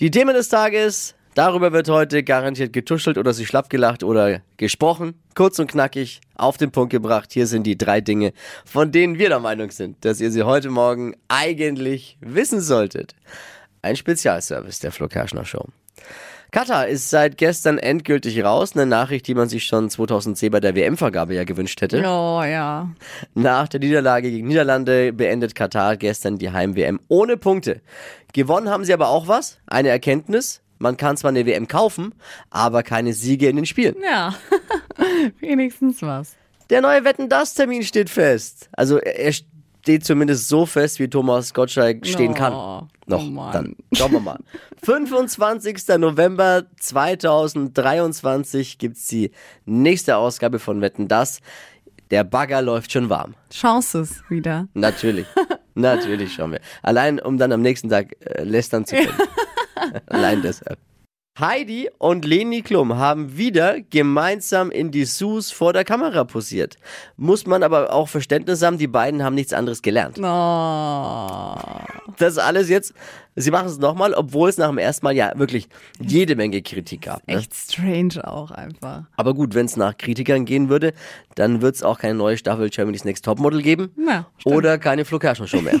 Die Themen des Tages, darüber wird heute garantiert getuschelt oder sich schlapp gelacht oder gesprochen. Kurz und knackig, auf den Punkt gebracht. Hier sind die drei Dinge, von denen wir der Meinung sind, dass ihr sie heute Morgen eigentlich wissen solltet. Ein Spezialservice der Flo Kerschner Show. Katar ist seit gestern endgültig raus. Eine Nachricht, die man sich schon 2010 bei der WM-Vergabe ja gewünscht hätte. Oh ja. Nach der Niederlage gegen Niederlande beendet Katar gestern die Heim-WM ohne Punkte. Gewonnen haben sie aber auch was. Eine Erkenntnis. Man kann zwar eine WM kaufen, aber keine Siege in den Spielen. Ja. Wenigstens was. Der neue Wetten das Termin steht fest. Also er steht zumindest so fest, wie Thomas Gottschalk stehen Oh, kann. oh Noch, Mann. dann schauen wir mal. 25. November 2023 gibt's die nächste Ausgabe von Wetten das. Der Bagger läuft schon warm. Chances wieder. Natürlich. Natürlich schauen wir. Allein, um dann am nächsten Tag äh, lästern zu können. Allein deshalb. Heidi und Leni Klum haben wieder gemeinsam in die Sus vor der Kamera posiert. Muss man aber auch Verständnis haben, die beiden haben nichts anderes gelernt. Oh. Das alles jetzt, sie machen es nochmal, obwohl es nach dem ersten Mal ja wirklich jede Menge Kritik gab. Ne? Echt strange auch einfach. Aber gut, wenn es nach Kritikern gehen würde, dann wird es auch keine neue Staffel Germany's Next Topmodel geben. Ja, stimmt. Oder keine Flo Show mehr.